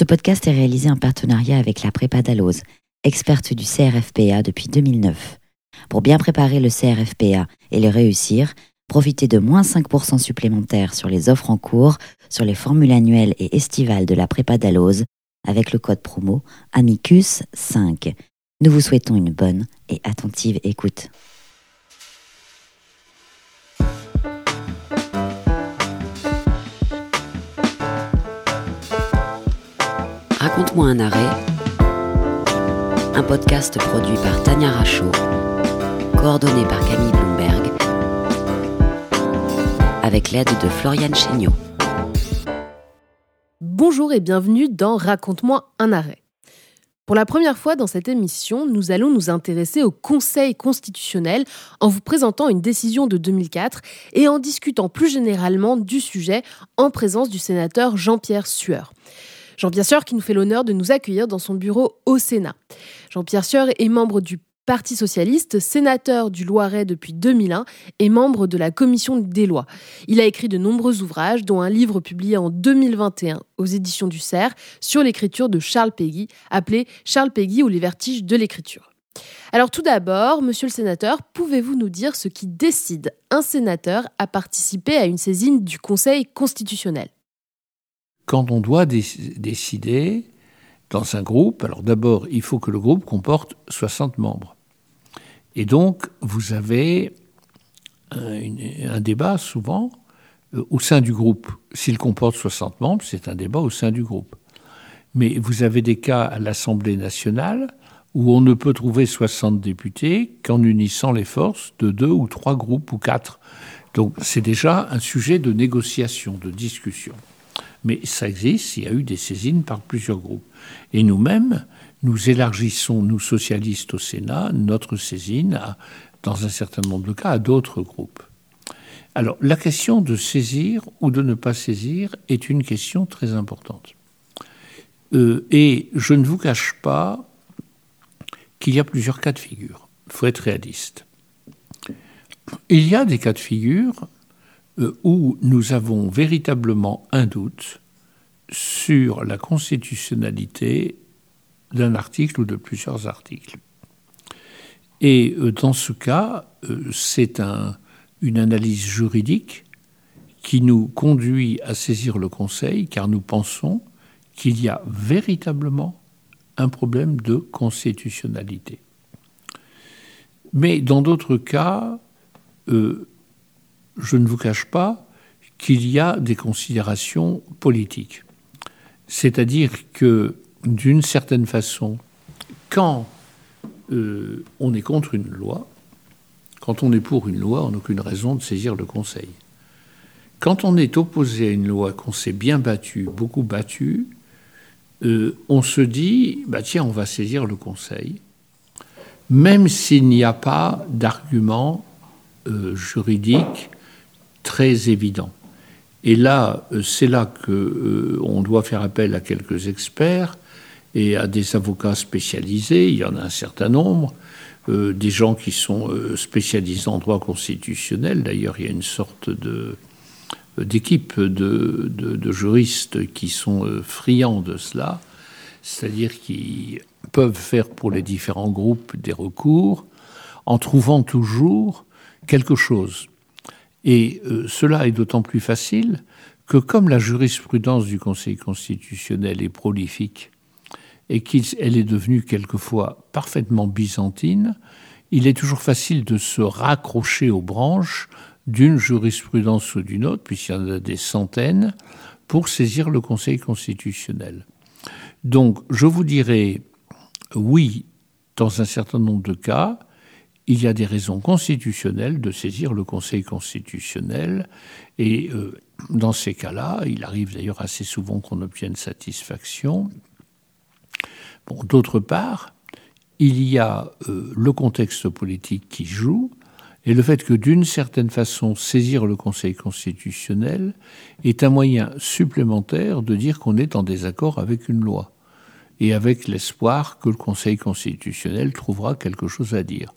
Ce podcast est réalisé en partenariat avec la Prépa Dalloz, experte du CRFPA depuis 2009. Pour bien préparer le CRFPA et le réussir, profitez de moins 5% supplémentaires sur les offres en cours, sur les formules annuelles et estivales de la Prépa Dalloz avec le code promo Amicus5. Nous vous souhaitons une bonne et attentive écoute. Raconte-moi un arrêt. Un podcast produit par Tania Rachaud, coordonné par Camille Bloomberg, avec l'aide de Floriane Chéniaud. Bonjour et bienvenue dans Raconte-moi un arrêt. Pour la première fois dans cette émission, nous allons nous intéresser au Conseil constitutionnel en vous présentant une décision de 2004 et en discutant plus généralement du sujet en présence du sénateur Jean-Pierre Sueur. Jean-Pierre Sueur qui nous fait l'honneur de nous accueillir dans son bureau au Sénat. Jean-Pierre Sueur est membre du Parti socialiste, sénateur du Loiret depuis 2001 et membre de la commission des lois. Il a écrit de nombreux ouvrages, dont un livre publié en 2021 aux éditions du CERF sur l'écriture de Charles Péguy, appelé Charles Péguy ou les vertiges de l'écriture. Alors tout d'abord, monsieur le sénateur, pouvez-vous nous dire ce qui décide un sénateur à participer à une saisine du Conseil constitutionnel? Quand on doit décider dans un groupe, alors d'abord, il faut que le groupe comporte 60 membres. Et donc, vous avez un, débat souvent euh, au sein du groupe. S'il comporte 60 membres, c'est un débat au sein du groupe. Mais vous avez des cas à l'Assemblée nationale où on ne peut trouver 60 députés qu'en unissant les forces de deux ou trois groupes ou quatre. Donc c'est déjà un sujet de négociation, de discussion. Mais ça existe, il y a eu des saisines par plusieurs groupes. Et nous-mêmes, nous élargissons, nous socialistes au Sénat, notre saisine, dans un certain nombre de cas, à d'autres groupes. Alors, la question de saisir ou de ne pas saisir est une question très importante. Euh, et je ne vous cache pas qu'il y a plusieurs cas de figure. Il faut être réaliste. Il y a des cas de figure où nous avons véritablement un doute sur la constitutionnalité d'un article ou de plusieurs articles. Et euh, dans ce cas, euh, c'est une analyse juridique qui nous conduit à saisir le Conseil, car nous pensons qu'il y a véritablement un problème de constitutionnalité. Mais dans d'autres cas, euh, je ne vous cache pas qu'il y a des considérations politiques. C'est-à-dire que d'une certaine façon, quand euh, on est contre une loi, quand on est pour une loi, on n'a aucune raison de saisir le Conseil. Quand on est opposé à une loi, qu'on s'est bien battu, beaucoup battu, euh, on se dit, bah tiens, on va saisir le Conseil, même s'il n'y a pas d'argument euh, juridique très évident. Et là, c'est là qu'on doit faire appel à quelques experts et à des avocats spécialisés, il y en a un certain nombre, euh, des gens qui sont euh, spécialisés en droit constitutionnel. D'ailleurs, il y a une sorte de d'équipe de, de, juristes qui sont euh, friands de cela, c'est-à-dire qui peuvent faire pour les différents groupes des recours en trouvant toujours quelque chose. Et cela est d'autant plus facile que comme la jurisprudence du Conseil constitutionnel est prolifique et qu'elle est devenue quelquefois parfaitement byzantine, il est toujours facile de se raccrocher aux branches d'une jurisprudence ou d'une autre, puisqu'il y en a des centaines, pour saisir le Conseil constitutionnel. Donc, je vous dirais, oui, dans un certain nombre de cas, il y a des raisons constitutionnelles de saisir le Conseil constitutionnel, et euh, dans ces cas-là, il arrive d'ailleurs assez souvent qu'on obtienne satisfaction, D'autre part, il y a euh, le contexte politique qui joue et le fait que d'une certaine façon saisir le Conseil constitutionnel est un moyen supplémentaire de dire qu'on est en désaccord avec une loi et avec l'espoir que le Conseil constitutionnel trouvera quelque chose à dire.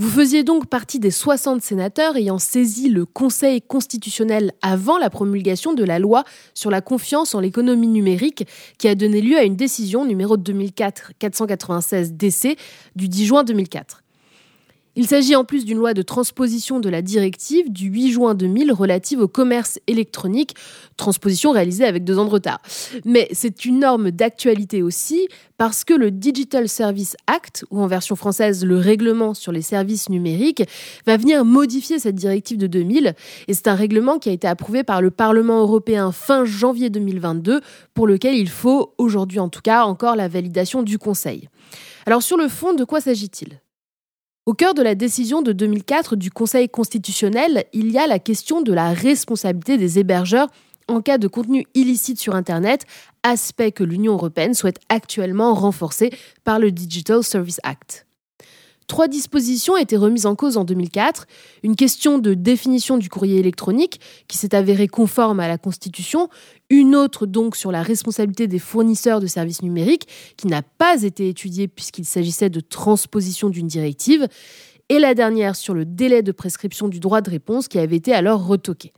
Vous faisiez donc partie des 60 sénateurs ayant saisi le Conseil constitutionnel avant la promulgation de la loi sur la confiance en l'économie numérique qui a donné lieu à une décision numéro 2004-496 DC du 10 juin 2004. Il s'agit en plus d'une loi de transposition de la directive du 8 juin 2000 relative au commerce électronique, transposition réalisée avec deux ans de retard. Mais c'est une norme d'actualité aussi parce que le Digital Service Act, ou en version française le règlement sur les services numériques, va venir modifier cette directive de 2000. Et c'est un règlement qui a été approuvé par le Parlement européen fin janvier 2022, pour lequel il faut, aujourd'hui en tout cas, encore la validation du Conseil. Alors sur le fond, de quoi s'agit-il? Au cœur de la décision de 2004 du Conseil constitutionnel, il y a la question de la responsabilité des hébergeurs en cas de contenu illicite sur Internet, aspect que l'Union européenne souhaite actuellement renforcer par le Digital Service Act. Trois dispositions étaient remises en cause en 2004. Une question de définition du courrier électronique, qui s'est avérée conforme à la Constitution. Une autre donc sur la responsabilité des fournisseurs de services numériques, qui n'a pas été étudiée puisqu'il s'agissait de transposition d'une directive et la dernière sur le délai de prescription du droit de réponse qui avait été alors retoqué.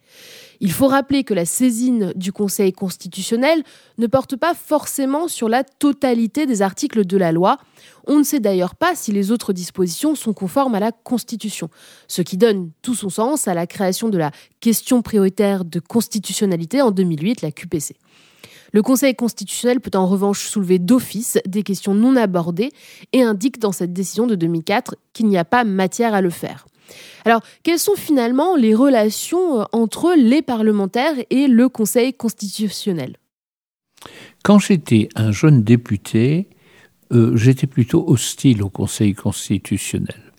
Il faut rappeler que la saisine du Conseil constitutionnel ne porte pas forcément sur la totalité des articles de la loi. On ne sait d'ailleurs pas si les autres dispositions sont conformes à la Constitution, ce qui donne tout son sens à la création de la question prioritaire de constitutionnalité en 2008, la QPC. Le Conseil constitutionnel peut en revanche soulever d'office des questions non abordées et indique dans cette décision de 2004 qu'il n'y a pas matière à le faire. Alors, quelles sont finalement les relations euh, entre les parlementaires et le Conseil constitutionnel? Quand j'étais un jeune député, euh, j'étais plutôt hostile au Conseil constitutionnel.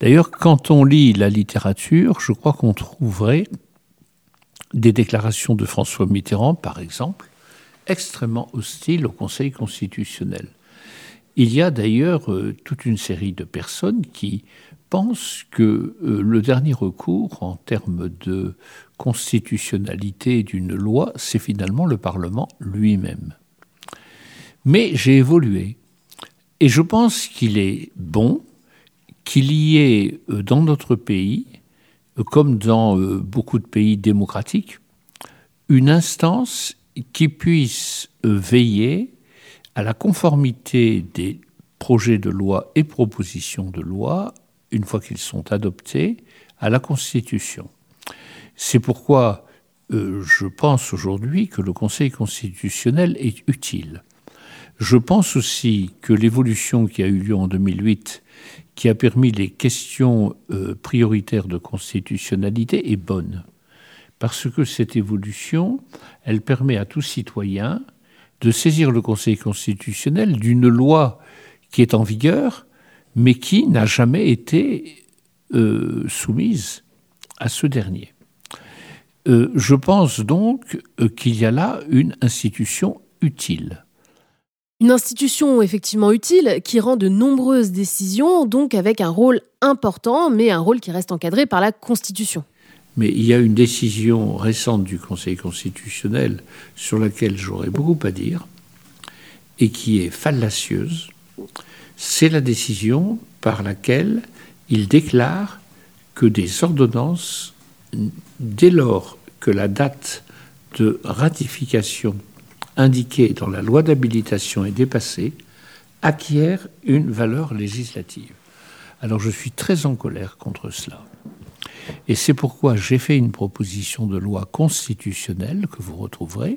D'ailleurs, quand on lit la littérature, je crois qu'on trouverait des déclarations de François Mitterrand, par exemple, extrêmement hostile au Conseil constitutionnel. Il y a d'ailleurs euh, toute une série de personnes qui pensent que euh, le dernier recours en termes de constitutionnalité d'une loi, c'est finalement le Parlement lui-même. Mais j'ai évolué et je pense qu'il est bon qu'il y ait euh, dans notre pays, comme dans beaucoup de pays démocratiques, une instance qui puisse euh, veiller à la conformité des projets de loi et propositions de loi, une fois qu'ils sont adoptés, à la Constitution. C'est pourquoi euh, je pense aujourd'hui que le Conseil constitutionnel est utile. Je pense aussi que l'évolution qui a eu lieu en 2008, qui a permis les questions euh, prioritaires de constitutionnalité, est bonne parce que cette évolution, elle permet à tout citoyen de saisir le Conseil constitutionnel d'une loi qui est en vigueur, mais qui n'a jamais été euh, soumise à ce dernier. Euh, je pense donc euh, qu'il y a là une institution utile. Une institution effectivement utile qui rend de nombreuses décisions, donc avec un rôle important, mais un rôle qui reste encadré par la Constitution. Mais il y a une décision récente du Conseil constitutionnel sur laquelle j'aurais beaucoup à dire et qui est fallacieuse. C'est la décision par laquelle il déclare que des ordonnances, dès lors que la date de ratification indiquée dans la loi d'habilitation est dépassée, acquièrent une valeur législative. Alors je suis très en colère contre cela. Et c'est pourquoi j'ai fait une proposition de loi constitutionnelle que vous retrouverez,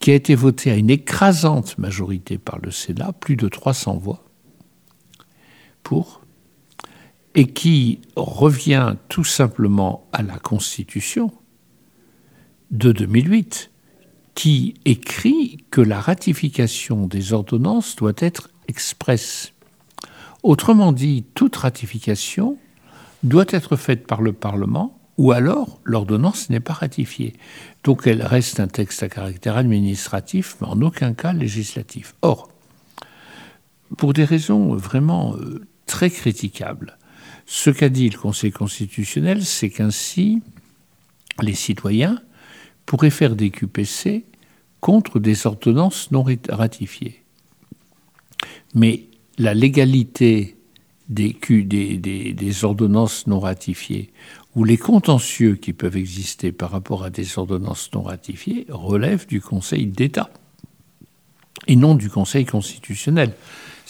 qui a été votée à une écrasante majorité par le Sénat, plus de 300 voix et qui revient tout simplement à la Constitution de 2008, qui écrit que la ratification des ordonnances doit être expresse. Autrement dit, toute ratification doit être faite par le Parlement ou alors l'ordonnance n'est pas ratifiée. Donc elle reste un texte à caractère administratif, mais en aucun cas législatif. Or, pour des raisons vraiment euh, très critiquables, ce qu'a dit le Conseil constitutionnel, c'est qu'ainsi les citoyens pourraient faire des QPC contre des ordonnances non ratifiées. Mais la légalité des, ordonnances non ratifiées, ou les contentieux qui peuvent exister par rapport à des ordonnances non ratifiées relèvent du Conseil d'État et non du Conseil constitutionnel.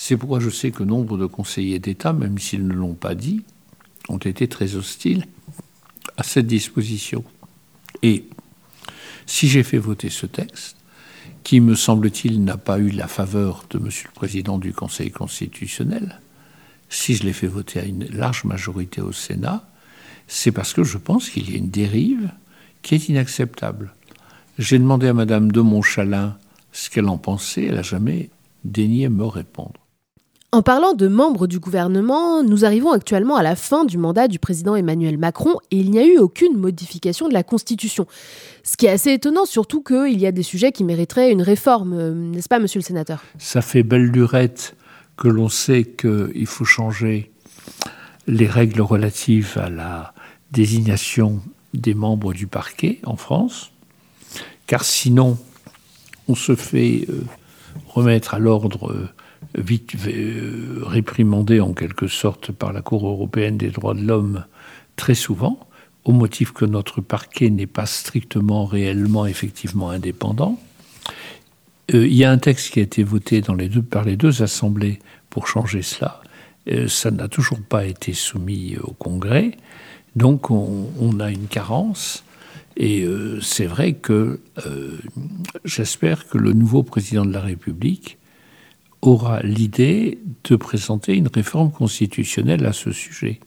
C'est pourquoi je sais que nombre de conseillers d'État, même s'ils ne l'ont pas dit, ont été très hostiles à cette disposition. Et si j'ai fait voter ce texte, qui, me semble-t-il, n'a pas eu la faveur de Monsieur le Président du Conseil constitutionnel, si je l'ai fait voter à une large majorité au Sénat, c'est parce que je pense qu'il y a une dérive qui est inacceptable. J'ai demandé à Madame de Montchalin ce qu'elle en pensait, elle n'a jamais daigné me répondre. En parlant de membres du gouvernement, nous arrivons actuellement à la fin du mandat du président Emmanuel Macron et il n'y a eu aucune modification de la Constitution. Ce qui est assez étonnant, surtout qu'il y a des sujets qui mériteraient une réforme, euh, n'est-ce pas, monsieur le sénateur? Ça fait belle lurette que l'on sait qu'il faut changer les règles relatives à la désignation des membres du parquet en France, car sinon on se fait euh, remettre à l'ordre euh, euh, réprimandé en quelque sorte par la Cour européenne des droits de l'homme très souvent, au motif que notre parquet n'est pas strictement, réellement, effectivement indépendant. Euh, il y a un texte qui a été voté dans les deux, par les deux assemblées pour changer cela. Euh, ça n'a toujours pas été soumis au Congrès. Donc on, on a une carence. Et c'est vrai que j'espère que le nouveau président de la République aura l'idée de présenter une réforme constitutionnelle à ce sujet.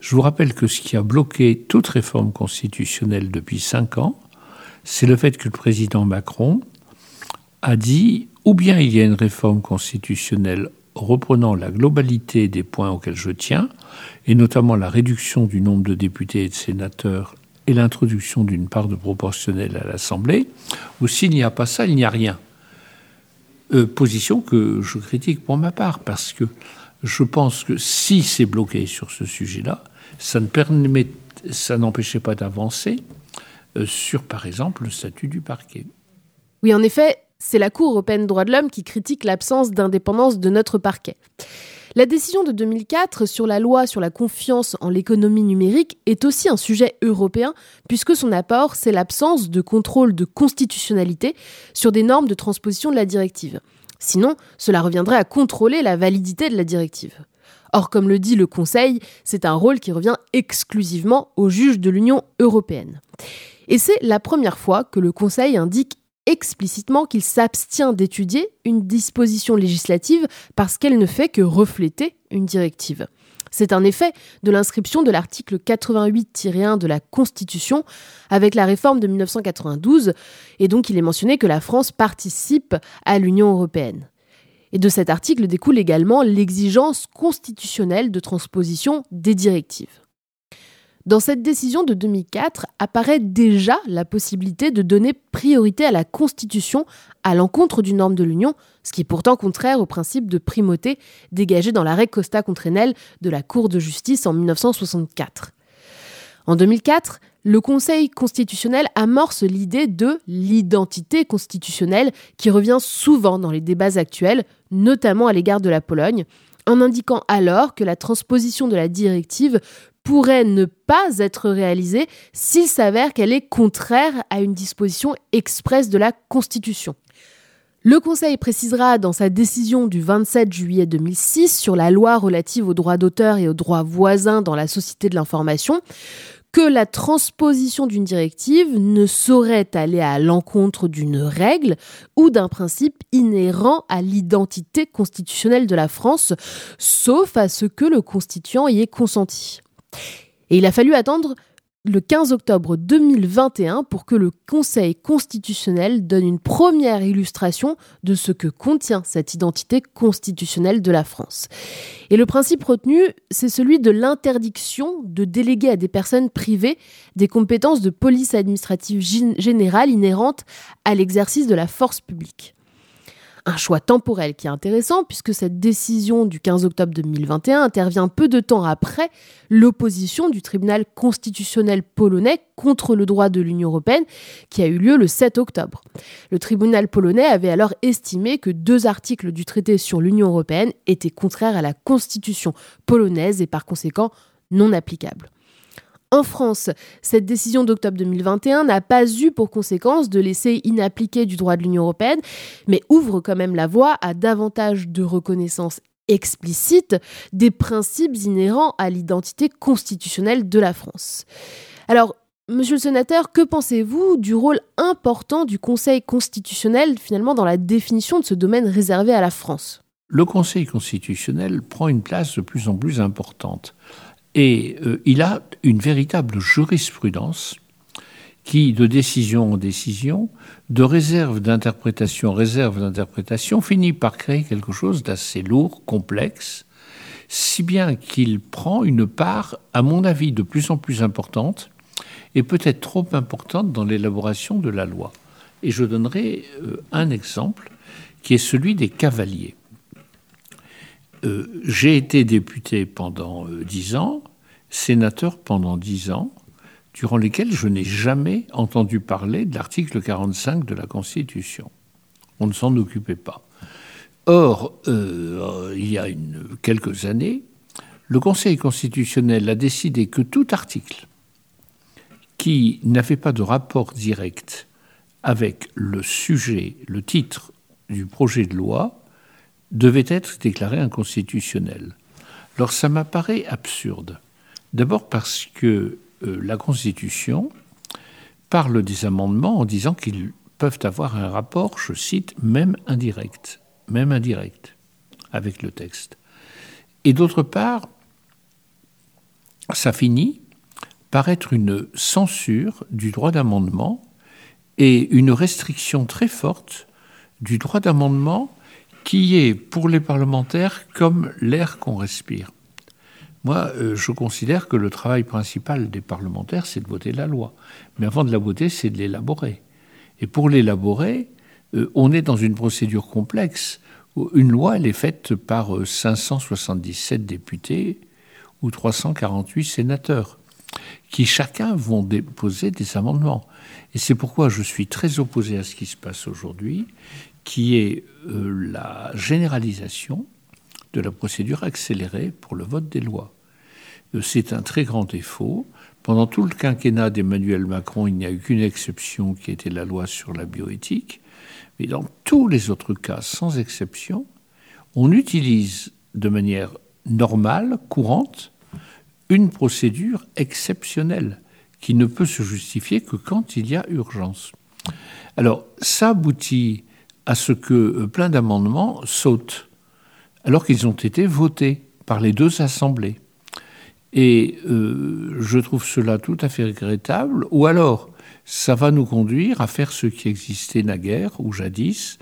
Je vous rappelle que ce qui a bloqué toute réforme constitutionnelle depuis cinq ans, c'est le fait que le président Macron a dit ou bien il y a une réforme constitutionnelle reprenant la globalité des points auxquels je tiens, et notamment la réduction du nombre de députés et de sénateurs et l'introduction d'une part de proportionnel à l'Assemblée, ou s'il n'y a pas ça, il n'y a rien. Euh, position que je critique pour ma part, parce que je pense que si c'est bloqué sur ce sujet-là, ça ne permet, ça n'empêchait pas d'avancer euh, sur, par exemple, le statut du parquet. Oui, en effet, c'est la Cour européenne des droits de l'homme qui critique l'absence d'indépendance de notre parquet. La décision de 2004 sur la loi sur la confiance en l'économie numérique est aussi un sujet européen puisque son apport, c'est l'absence de contrôle de constitutionnalité sur des normes de transposition de la directive. Sinon, cela reviendrait à contrôler la validité de la directive. Or, comme le dit le Conseil, c'est un rôle qui revient exclusivement aux juges de l'Union européenne. Et c'est la première fois que le Conseil indique explicitement qu'il s'abstient d'étudier une disposition législative parce qu'elle ne fait que refléter une directive. C'est un effet de l'inscription de l'article 88-1 de la Constitution avec la réforme de 1992, et donc il est mentionné que la France participe à l'Union européenne. Et de cet article découle également l'exigence constitutionnelle de transposition des directives. Dans cette décision de 2004 apparaît déjà la possibilité de donner priorité à la Constitution à l'encontre d'une norme de l'Union, ce qui est pourtant contraire au principe de primauté dégagé dans l'arrêt Costa contre Enel de la Cour de justice en 1964. En 2004, le Conseil constitutionnel amorce l'idée de l'identité constitutionnelle qui revient souvent dans les débats actuels, notamment à l'égard de la Pologne, en indiquant alors que la transposition de la directive pourrait ne pas être réalisée s'il s'avère qu'elle est contraire à une disposition expresse de la Constitution. Le Conseil précisera dans sa décision du 27 juillet 2006 sur la loi relative aux droits d'auteur et aux droits voisins dans la société de l'information que la transposition d'une directive ne saurait aller à l'encontre d'une règle ou d'un principe inhérent à l'identité constitutionnelle de la France, sauf à ce que le constituant y ait consenti. Et il a fallu attendre le 15 octobre 2021 pour que le Conseil constitutionnel donne une première illustration de ce que contient cette identité constitutionnelle de la France. Et le principe retenu, c'est celui de l'interdiction de déléguer à des personnes privées des compétences de police administrative générale inhérentes à l'exercice de la force publique. Un choix temporel qui est intéressant puisque cette décision du 15 octobre 2021 intervient peu de temps après l'opposition du tribunal constitutionnel polonais contre le droit de l'Union européenne qui a eu lieu le 7 octobre. Le tribunal polonais avait alors estimé que deux articles du traité sur l'Union européenne étaient contraires à la constitution polonaise et par conséquent non applicables. En France, cette décision d'octobre 2021 n'a pas eu pour conséquence de laisser inappliqué du droit de l'Union européenne, mais ouvre quand même la voie à davantage de reconnaissance explicite des principes inhérents à l'identité constitutionnelle de la France. Alors, Monsieur le sénateur, que pensez-vous du rôle important du Conseil constitutionnel finalement dans la définition de ce domaine réservé à la France? Le Conseil constitutionnel prend une place de plus en plus importante. Et euh, il a une véritable jurisprudence qui, de décision en décision, de réserve d'interprétation en réserve d'interprétation, finit par créer quelque chose d'assez lourd, complexe, si bien qu'il prend une part, à mon avis, de plus en plus importante, et peut-être trop importante dans l'élaboration de la loi. Et je donnerai euh, un exemple, qui est celui des cavaliers. Euh, j'ai été député pendant euh, dix ans, sénateur pendant dix ans, durant lesquels je n'ai jamais entendu parler de l'article 45 de la Constitution. On ne s'en occupait pas. Or, euh, il y a quelques années, le Conseil constitutionnel a décidé que tout article qui n'avait pas de rapport direct avec le sujet, le titre du projet de loi, devait être déclaré inconstitutionnel. Alors ça m'apparaît absurde. D'abord parce que euh, la Constitution parle des amendements en disant qu'ils peuvent avoir un rapport, je cite, même indirect, même indirect, avec le texte. Et d'autre part, ça finit par être une censure du droit d'amendement et une restriction très forte du droit d'amendement qui est pour les parlementaires comme l'air qu'on respire. Moi, euh, je considère que le travail principal des parlementaires, c'est de voter la loi. Mais avant de la voter, c'est de l'élaborer. Et pour l'élaborer, euh, on est dans une procédure complexe. Une loi, elle est faite par 577 euh, députés ou 348 sénateurs, qui chacun vont déposer des amendements. Et c'est pourquoi je suis très opposé à ce qui se passe aujourd'hui, qui est euh, la généralisation de la procédure accélérée pour le vote des lois. Euh, c'est un très grand défaut. Pendant tout le quinquennat d'Emmanuel Macron, il n'y a eu qu'une exception qui était la loi sur la bioéthique. Mais dans tous les autres cas, sans exception, on utilise de manière normale, courante, une procédure exceptionnelle qui ne peut se justifier que quand il y a urgence. Alors, ça aboutit à ce que euh, plein d'amendements sautent, alors qu'ils ont été votés par les deux assemblées. Et euh, je trouve cela tout à fait regrettable, ou alors ça va nous conduire à faire ce qui existait naguère ou jadis,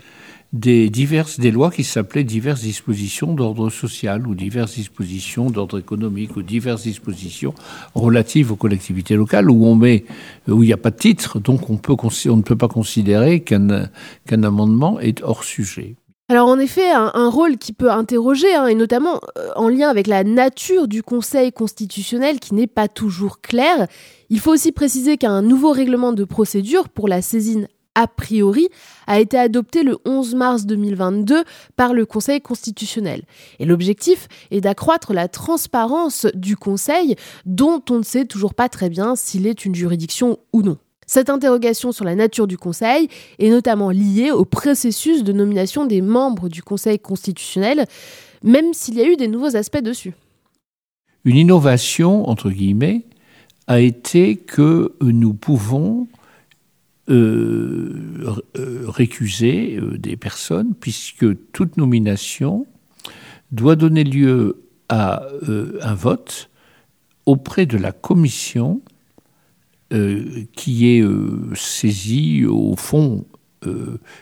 des diverses des lois qui s'appelaient diverses dispositions d'ordre social ou diverses dispositions d'ordre économique ou diverses dispositions relatives aux collectivités locales où on met où il n'y a pas de titre donc on ne peut pas considérer qu'un qu'un amendement est hors sujet. Alors en effet, un, rôle qui peut interroger, hein, et notamment euh, en lien avec la nature du Conseil constitutionnel qui n'est pas toujours claire, il faut aussi préciser qu'un nouveau règlement de procédure pour la saisine a priori, a été adopté le 11 mars 2022 par le Conseil constitutionnel. Et l'objectif est d'accroître la transparence du Conseil, dont on ne sait toujours pas très bien s'il est une juridiction ou non. Cette interrogation sur la nature du Conseil est notamment liée au processus de nomination des membres du Conseil constitutionnel, même s'il y a eu des nouveaux aspects dessus. Une innovation, entre guillemets, a été que nous pouvons euh, euh, récuser euh, des personnes, puisque toute nomination doit donner lieu à un vote auprès de la commission qui est saisie au fond,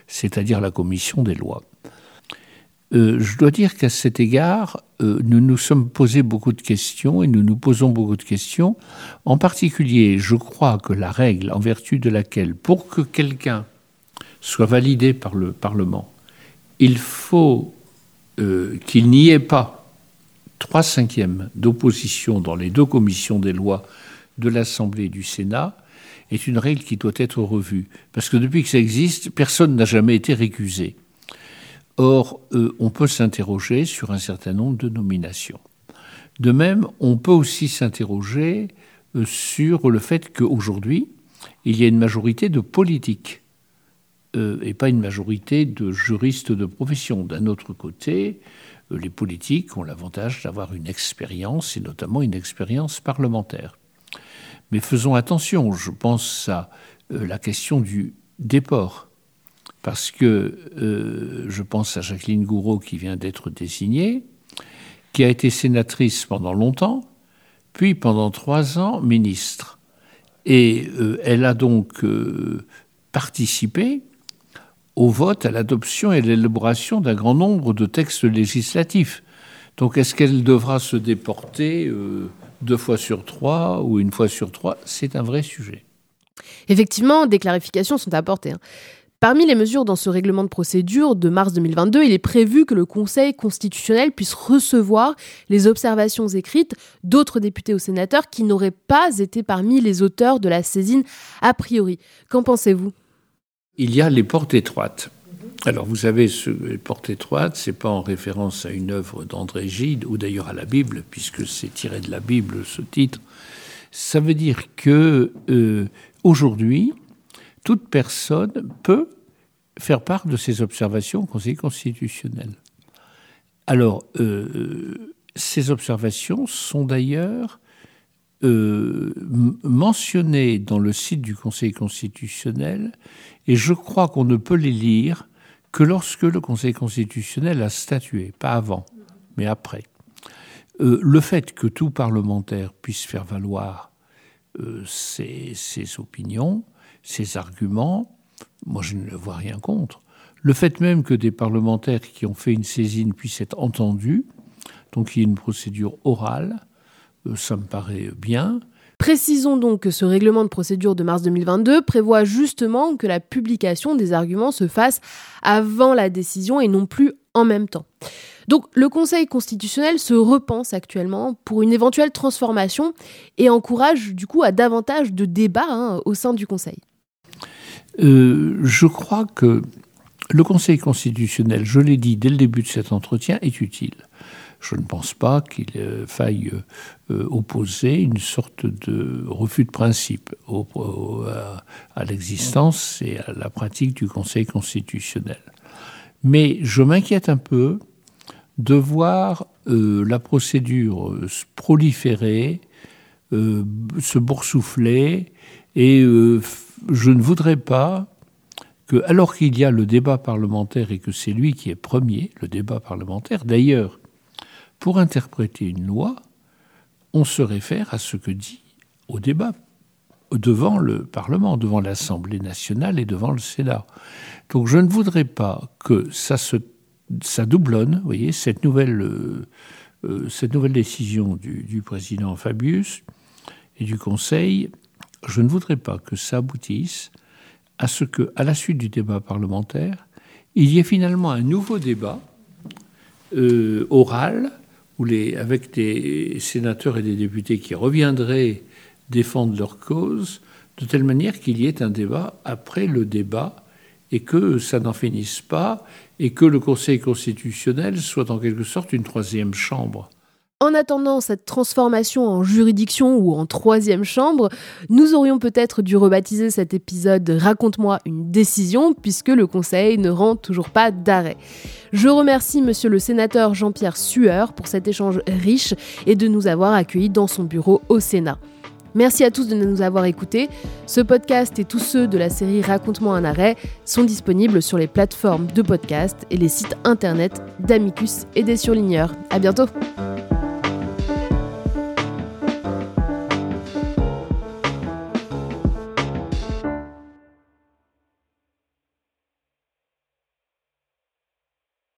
c'est-à-dire la commission des lois. Euh, je dois dire qu'à cet égard, euh, nous nous sommes posé beaucoup de questions et nous nous posons beaucoup de questions. En particulier, je crois que la règle en vertu de laquelle, pour que quelqu'un soit validé par le Parlement, il faut euh, qu'il n'y ait pas trois cinquièmes d'opposition dans les deux commissions des lois de l'Assemblée et du Sénat est une règle qui doit être revue. Parce que depuis que ça existe, personne n'a jamais été récusé. Or, euh, on peut s'interroger sur un certain nombre de nominations. De même, on peut aussi s'interroger euh, sur le fait qu'aujourd'hui, il y a une majorité de politiques euh, et pas une majorité de juristes de profession. D'un autre côté, les politiques ont l'avantage d'avoir une expérience, et notamment une expérience parlementaire. Mais faisons attention, je pense à la question du déport parce que euh, je pense à Jacqueline Gouraud qui vient d'être désignée, qui a été sénatrice pendant longtemps, puis pendant trois ans ministre. Et euh, elle a donc euh, participé au vote, à l'adoption et à l'élaboration d'un grand nombre de textes législatifs. Donc est-ce qu'elle devra se déporter deux fois sur trois ou une fois sur trois? C'est un vrai sujet. Effectivement, des clarifications sont apportées. Parmi les mesures dans ce règlement de procédure de mars 2022, il est prévu que le Conseil constitutionnel puisse recevoir les observations écrites d'autres députés ou sénateurs qui n'auraient pas été parmi les auteurs de la saisine a priori. Qu'en pensez-vous? Il y a les portes étroites. Alors vous savez, les portes étroites, c'est pas en référence à une œuvre d'André Gide ou d'ailleurs à la Bible, puisque c'est tiré de la Bible ce titre. Ça veut dire que euh, aujourd'hui, toute personne peut faire part de ses observations au Conseil constitutionnel. Alors, euh, ces observations sont d'ailleurs euh, mentionnées dans le site du Conseil constitutionnel et je crois qu'on ne peut les lire que lorsque le Conseil constitutionnel a statué, pas avant, mais après. Euh, le fait que tout parlementaire puisse faire valoir ses, ses, opinions ces arguments, moi je ne vois rien contre. Le fait même que des parlementaires qui ont fait une saisine puissent être entendus, donc il y ait une procédure orale, euh, ça me paraît bien. Précisons donc que ce règlement de procédure de mars 2022 prévoit justement que la publication des arguments se fasse avant la décision et non plus en même temps. Donc le Conseil constitutionnel se repense actuellement pour une éventuelle transformation et encourage du coup à davantage de débats hein, au sein du Conseil. Euh, je crois que le Conseil constitutionnel, je l'ai dit dès le début de cet entretien, est utile. Je ne pense pas qu'il euh, faille euh, opposer une sorte de refus de principe à, l'existence et à la pratique du Conseil constitutionnel. Mais je m'inquiète un peu de voir la procédure proliférer, se boursoufler et je ne voudrais pas que, alors qu'il y a le débat parlementaire et que c'est lui qui est premier, le débat parlementaire, d'ailleurs, pour interpréter une loi, on se réfère à ce que dit au débat devant le Parlement, devant l'Assemblée nationale et devant le Sénat. Donc je ne voudrais pas que ça se ça doublonne, vous voyez, cette nouvelle, euh, cette nouvelle décision du président Fabius et du Conseil je ne voudrais pas que ça aboutisse à ce que, à la suite du débat parlementaire, il y ait finalement un nouveau débat euh, oral avec des sénateurs et des députés qui reviendraient défendre leur cause, de telle manière qu'il y ait un débat après le débat et que ça n'en finisse pas et que le Conseil constitutionnel soit en quelque sorte une troisième chambre. En attendant cette transformation en juridiction ou en troisième chambre, nous aurions peut-être dû rebaptiser cet épisode Raconte-moi une décision, puisque le Conseil ne rend toujours pas d'arrêt. Je remercie monsieur le sénateur Jean-Pierre Sueur pour cet échange riche et de nous avoir accueillis dans son bureau au Sénat. Merci à tous de nous avoir écoutés. Ce podcast et tous ceux de la série Raconte-moi un arrêt sont disponibles sur les plateformes de podcast et les sites internet d'Amicus et des surligneurs. À bientôt!